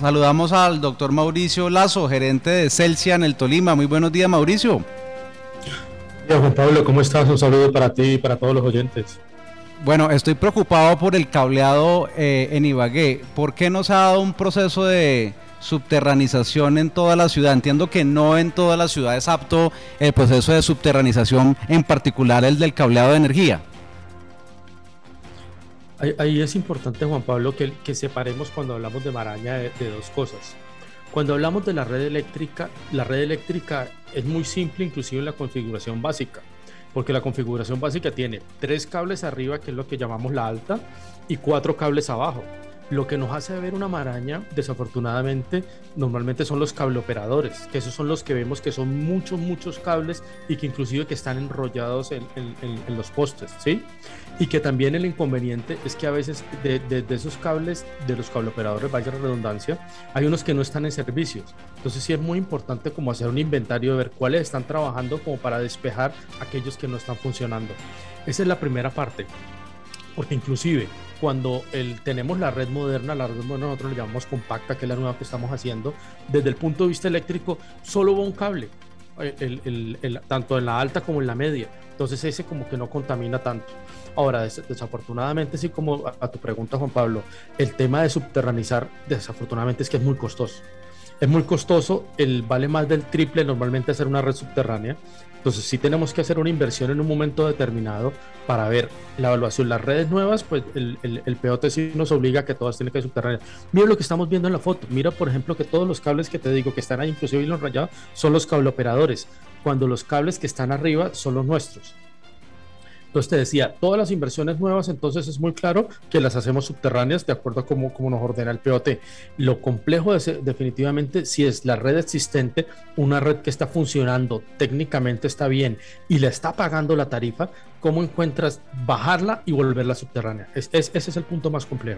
Saludamos al doctor Mauricio Lazo, gerente de Celsia en el Tolima. Muy buenos días, Mauricio. Hola, Juan Pablo, ¿cómo estás? Un saludo para ti y para todos los oyentes. Bueno, estoy preocupado por el cableado eh, en Ibagué. ¿Por qué no se ha dado un proceso de subterranización en toda la ciudad? Entiendo que no en toda la ciudad es apto el proceso de subterranización, en particular el del cableado de energía. Ahí, es importante, Juan Pablo, que, separemos cuando hablamos de maraña de, de dos cosas. Cuando hablamos de la red eléctrica, la red eléctrica es muy simple, inclusive en la configuración básica porque la configuración básica tiene tres cables arriba, que es lo que llamamos la alta, y cuatro cables abajo. Lo que nos hace ver una maraña, desafortunadamente, normalmente son los cableoperadores, que esos son los que vemos que son muchos, muchos cables y que inclusive que están enrollados en, los postes, ¿sí? Y que también el inconveniente es que a veces de, esos cables, de los cableoperadores, vaya la redundancia, hay unos que no están en servicios. Entonces sí es muy importante como hacer un inventario de ver cuáles están trabajando como para despejar aquellos que no están funcionando. Esa es la primera parte porque inclusive cuando el, tenemos la red moderna, la red moderna nosotros le llamamos compacta, que es la nueva que estamos haciendo, desde el punto de vista eléctrico solo va un cable, el, tanto en la alta como en la media, entonces ese como que no contamina tanto. Ahora, desafortunadamente, sí como a, a tu pregunta, Juan Pablo, el tema de subterranizar, desafortunadamente es que es muy costoso es muy costoso, el vale más del triple normalmente hacer una red subterránea. Entonces sí tenemos que hacer una inversión en un momento determinado para ver la evaluación. Las redes nuevas, pues el, el, POT sí nos obliga a que todas tienen que ser subterráneas. Mira lo que estamos viendo en la foto. Mira, por ejemplo, que todos los cables que te digo que están ahí, inclusive los rayados, son los cableoperadores, cuando los cables que están arriba son los nuestros. Entonces te decía, todas las inversiones nuevas, entonces es muy claro que las hacemos subterráneas de acuerdo a cómo, nos ordena el POT. Lo complejo es definitivamente si es la red existente, una red que está funcionando, técnicamente está bien y le está pagando la tarifa, ¿cómo encuentras bajarla y volverla subterránea? ese es el punto más complejo.